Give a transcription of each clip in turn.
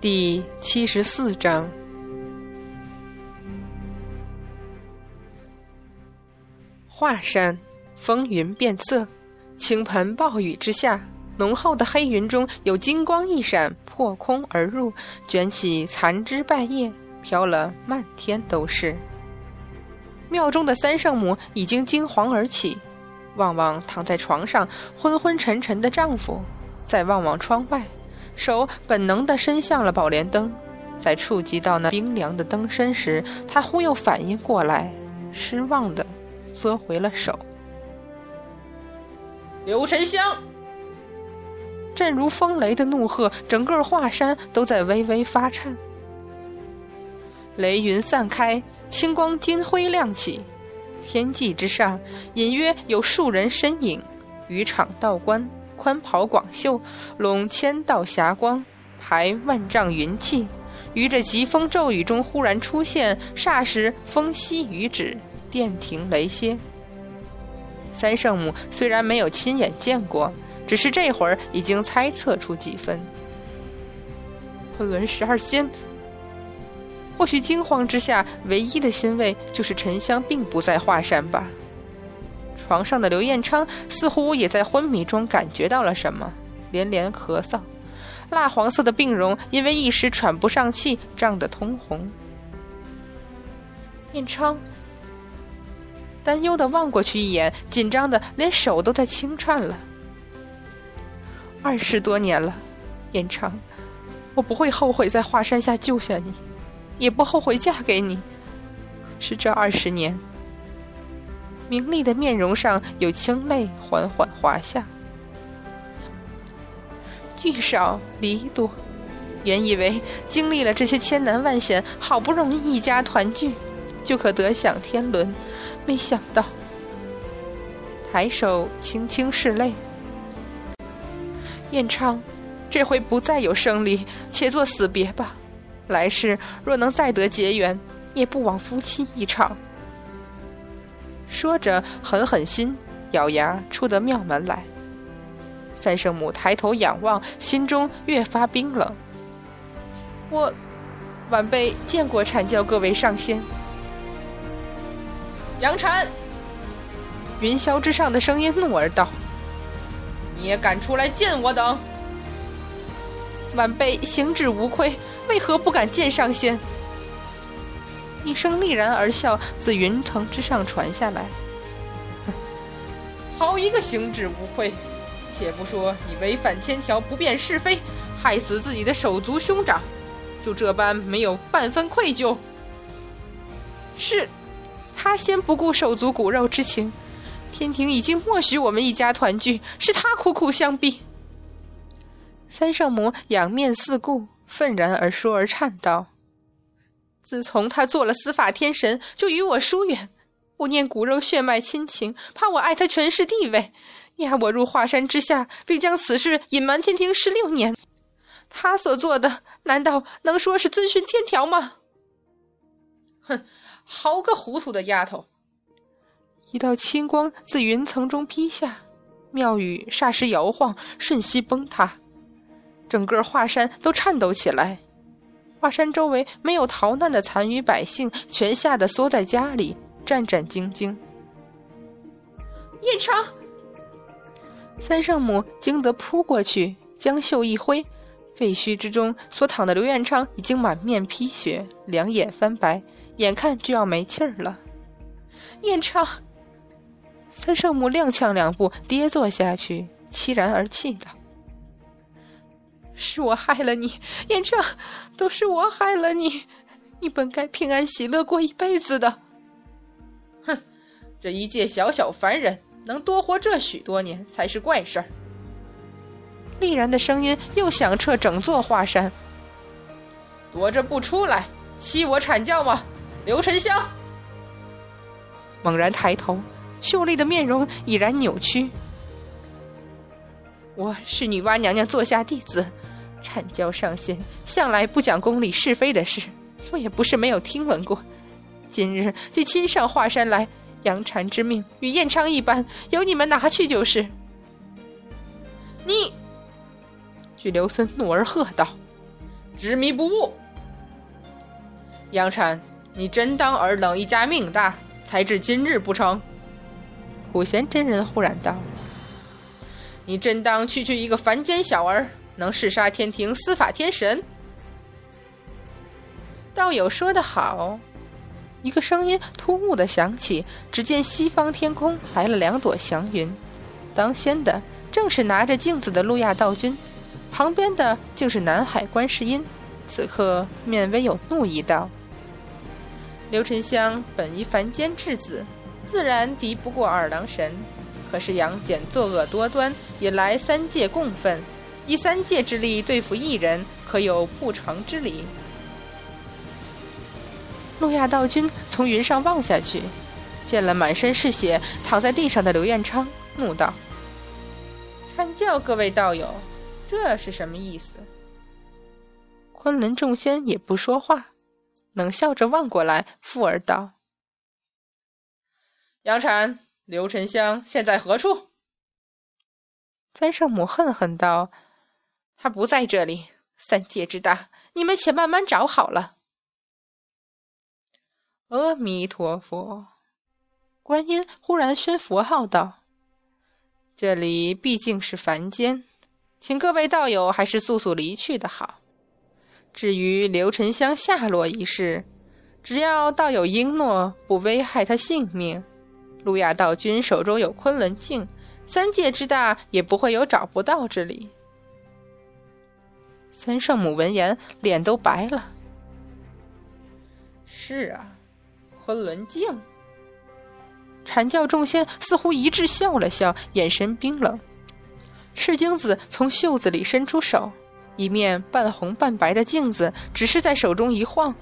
第七十四章。华山风云变色，倾盆暴雨之下，浓厚的黑云中有金光一闪，破空而入，卷起残枝败叶，飘了漫天都是。庙中的三圣母已经惊惶而起，望望躺在床上昏昏沉沉的丈夫，再望望窗外。手本能地伸向了宝莲灯，在触及到那冰凉的灯身时，他忽又反应过来，失望地缩回了手。刘沉香，震如风雷的怒喝，整个华山都在微微发颤。雷云散开，青光金辉亮起，天际之上隐约有数人身影，渔场道观。宽袍广袖，拢千道霞光，排万丈云气，于这疾风骤雨中忽然出现，霎时风息雨止，电停雷歇。三圣母虽然没有亲眼见过，只是这会儿已经猜测出几分。昆仑十二仙，或许惊慌之下，唯一的欣慰就是沉香并不在华山吧。床上的刘彦昌似乎也在昏迷中感觉到了什么，连连咳嗽，蜡黄色的病容因为一时喘不上气，涨得通红。彦昌担忧的望过去一眼，紧张的连手都在轻颤了。二十多年了，彦昌，我不会后悔在华山下救下你，也不后悔嫁给你。是这二十年。明丽的面容上有清泪缓缓滑下，聚少离多，原以为经历了这些千难万险，好不容易一家团聚，就可得享天伦，没想到，抬手轻轻拭泪。彦昌，这回不再有生离，且作死别吧。来世若能再得结缘，也不枉夫妻一场。说着，狠狠心，咬牙出得庙门来。三圣母抬头仰望，心中越发冰冷。我，晚辈见过阐教各位上仙。杨禅，云霄之上的声音怒而道：“你也敢出来见我等？晚辈行止无愧，为何不敢见上仙？”一声厉然而笑自云层之上传下来。好一个行止无愧！且不说你违反天条、不辨是非，害死自己的手足兄长，就这般没有半分愧疚。是，他先不顾手足骨肉之情，天庭已经默许我们一家团聚，是他苦苦相逼。三圣母仰面四顾，愤然而说而颤道。自从他做了司法天神，就与我疏远，不念骨肉血脉亲情，怕我爱他权势地位，压我入华山之下，并将此事隐瞒天庭十六年。他所做的，难道能说是遵循天条吗？哼，好个糊涂的丫头！一道青光自云层中劈下，庙宇霎时摇晃，瞬息崩塌，整个华山都颤抖起来。华山周围没有逃难的残余百姓，全吓得缩在家里，战战兢兢。彦昌，三圣母惊得扑过去，将袖一挥，废墟之中所躺的刘彦昌已经满面披血，两眼翻白，眼看就要没气儿了。彦昌，三圣母踉跄两步，跌坐下去，凄然而泣道。是我害了你，燕昌，都是我害了你。你本该平安喜乐过一辈子的。哼，这一介小小凡人能多活这许多年才是怪事儿。厉然的声音又响彻整座华山。躲着不出来，欺我阐教吗？刘沉香。猛然抬头，秀丽的面容已然扭曲。我是女娲娘娘座下弟子。阐教上仙向来不讲公理是非的事，我也不是没有听闻过。今日既亲上华山来，杨禅之命与彦昌一般，由你们拿去就是。你，巨留孙怒而喝道：“执迷不悟。杨禅，你真当尔等一家命大，才至今日不成？普贤真人忽然道：“你真当区区一个凡间小儿，能弑杀天庭司法天神？”道友说得好。一个声音突兀的响起，只见西方天空来了两朵祥云，当先的正是拿着镜子的路亚道君，旁边的竟是南海观世音。此刻面微有怒意道：“刘沉香本一凡间质子，自然敌不过二郎神。可是杨戬作恶多端，引来三界共愤，以三界之力对付一人，可有不成之理？”路亚道君从云上望下去，见了满身是血躺在地上的刘彦昌，怒道：“参教各位道友，这是什么意思？”昆仑众仙也不说话，冷笑着望过来，附耳道：“杨禅、刘沉香现在何处？”三圣母恨恨道：“他不在这里。三界之大，你们且慢慢找好了。”阿弥陀佛！观音忽然宣佛号道：“这里毕竟是凡间，请各位道友还是速速离去的好。至于刘沉香下落一事，只要道友应诺不危害他性命，路亚道君手中有昆仑镜，三界之大也不会有找不到之理。”三圣母闻言，脸都白了。是啊。昆仑镜，阐教众仙似乎一致笑了笑，眼神冰冷。赤精子从袖子里伸出手，一面半红半白的镜子只是在手中一晃。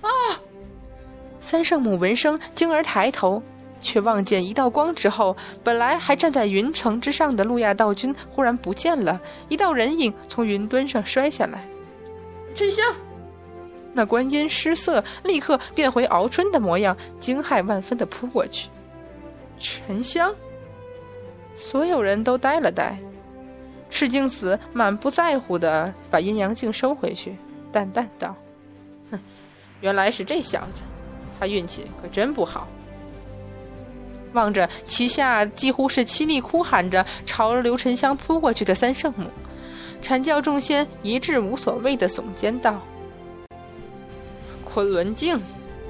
啊！三圣母闻声惊而抬头，却望见一道光之后，本来还站在云层之上的路亚道君忽然不见了，一道人影从云端上摔下来。沉香。那观音失色，立刻变回敖春的模样，惊骇万分的扑过去。沉香，所有人都呆了呆。赤精子满不在乎的把阴阳镜收回去，淡淡道：“哼，原来是这小子，他运气可真不好。”望着旗下几乎是凄厉哭喊着朝刘沉香扑过去的三圣母，阐教众仙一致无所谓的耸肩道。昆仑镜，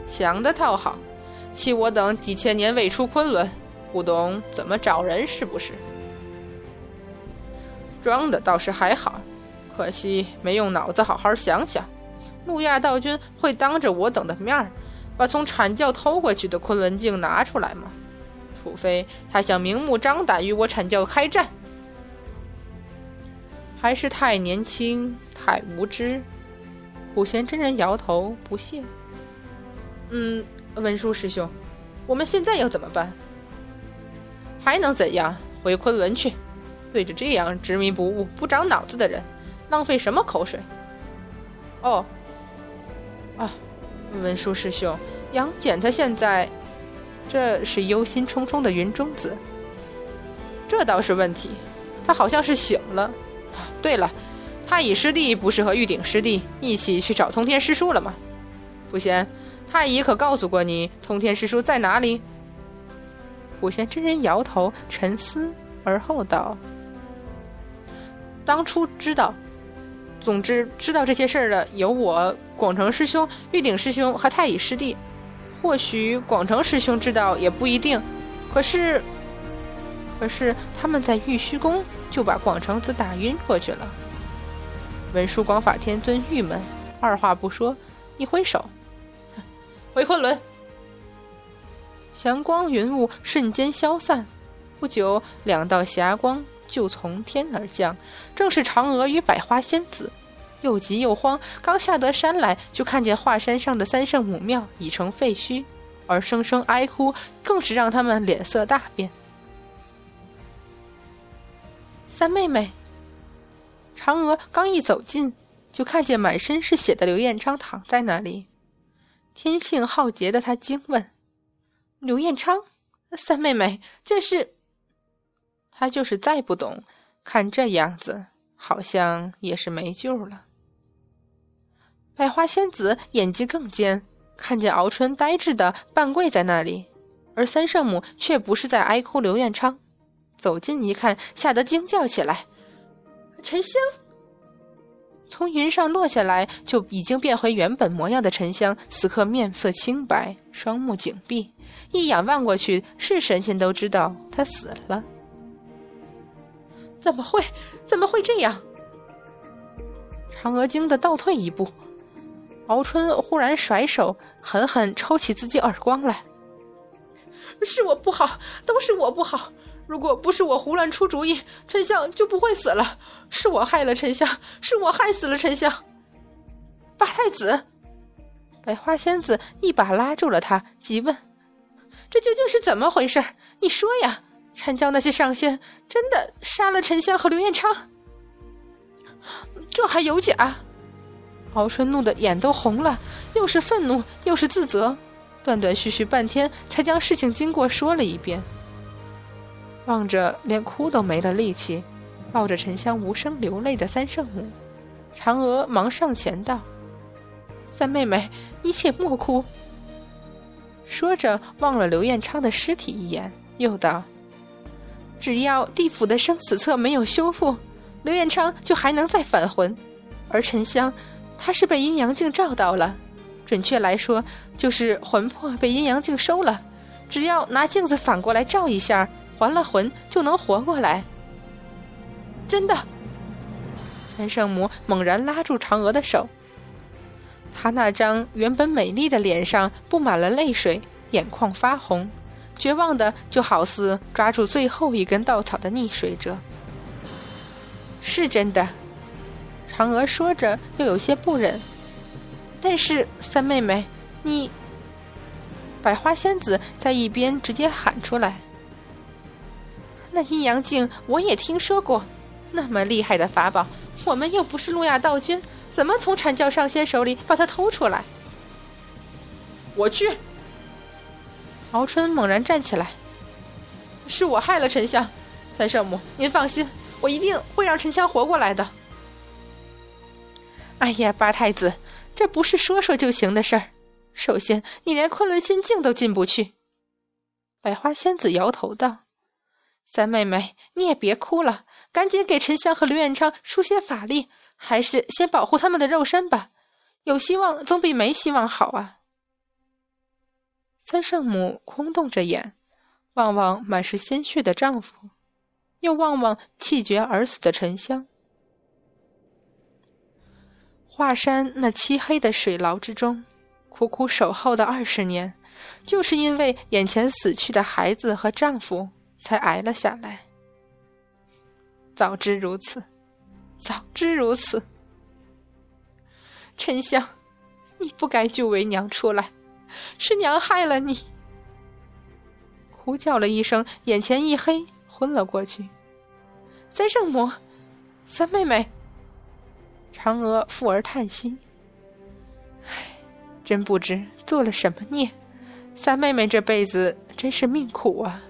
想的倒好，弃我等几千年未出昆仑，不懂怎么找人是不是？装的倒是还好，可惜没用脑子好好想想。路亚道君会当着我等的面儿，把从阐教偷过去的昆仑镜拿出来吗？除非他想明目张胆与我阐教开战，还是太年轻，太无知。普贤真人摇头不屑：“嗯，文殊师兄，我们现在要怎么办？还能怎样？回昆仑去。对着这样执迷不悟、不长脑子的人，浪费什么口水？”哦，啊，文殊师兄，杨戬他现在这是忧心忡忡的云中子，这倒是问题。他好像是醒了。对了。太乙师弟不是和玉鼎师弟一起去找通天师叔了吗？普贤，太乙可告诉过你通天师叔在哪里？普贤真人摇头，沉思而后道：“当初知道，总之知道这些事儿的有我广成师兄、玉鼎师兄和太乙师弟。或许广成师兄知道也不一定。可是，可是他们在玉虚宫就把广成子打晕过去了。”文殊广法天尊郁闷，二话不说，一挥手，回昆仑。祥光云雾瞬间消散，不久，两道霞光就从天而降，正是嫦娥与百花仙子。又急又慌，刚下得山来，就看见华山上的三圣母庙已成废墟，而声声哀哭更是让他们脸色大变。三妹妹。嫦娥刚一走近，就看见满身是血的刘彦昌躺在那里。天性好洁的他惊问：“刘彦昌，三妹妹，这是？”他就是再不懂，看这样子，好像也是没救了。百花仙子眼睛更尖，看见敖春呆滞的半跪在那里，而三圣母却不是在哀哭刘彦昌，走近一看，吓得惊叫起来：“沉香！”从云上落下来，就已经变回原本模样的沉香，此刻面色清白，双目紧闭，一眼望过去，是神仙都知道他死了。怎么会？怎么会这样？嫦娥惊得倒退一步，敖春忽然甩手，狠狠抽起自己耳光来。是我不好，都是我不好。如果不是我胡乱出主意，沉香就不会死了。是我害了沉香，是我害死了沉香。八太子，百花仙子一把拉住了他，急问：“这究竟是怎么回事？你说呀！阐教那些上仙真的杀了沉香和刘彦昌？这还有假？”敖春怒得眼都红了，又是愤怒又是自责，断断续续半天，才将事情经过说了一遍。望着连哭都没了力气，抱着沉香无声流泪的三圣母，嫦娥忙上前道：“三妹妹，你且莫哭。”说着望了刘彦昌的尸体一眼，又道：“只要地府的生死册没有修复，刘彦昌就还能再返魂，而沉香，他是被阴阳镜照到了，准确来说，就是魂魄被阴阳镜收了，只要拿镜子反过来照一下。”还了魂就能活过来，真的。三圣母猛然拉住嫦娥的手，她那张原本美丽的脸上布满了泪水，眼眶发红，绝望的就好似抓住最后一根稻草的溺水者。是真的，嫦娥说着又有些不忍，但是三妹妹，你……百花仙子在一边直接喊出来。那阴阳镜我也听说过，那么厉害的法宝，我们又不是路亚道君，怎么从阐教上仙手里把它偷出来？我去！敖春猛然站起来，是我害了沉香，三圣母，您放心，我一定会让沉香活过来的。哎呀，八太子，这不是说说就行的事儿。首先，你连昆仑仙境都进不去。百花仙子摇头道。三妹妹，你也别哭了，赶紧给沉香和刘彦昌输些法力，还是先保护他们的肉身吧。有希望总比没希望好啊！三圣母空洞着眼，望望满是鲜血的丈夫，又望望气绝而死的沉香。华山那漆黑的水牢之中，苦苦守候的二十年，就是因为眼前死去的孩子和丈夫。才挨了下来。早知如此，早知如此，沉香，你不该救为娘出来，是娘害了你。哭叫了一声，眼前一黑，昏了过去。三圣母，三妹妹，嫦娥附而叹息：“唉，真不知做了什么孽，三妹妹这辈子真是命苦啊。”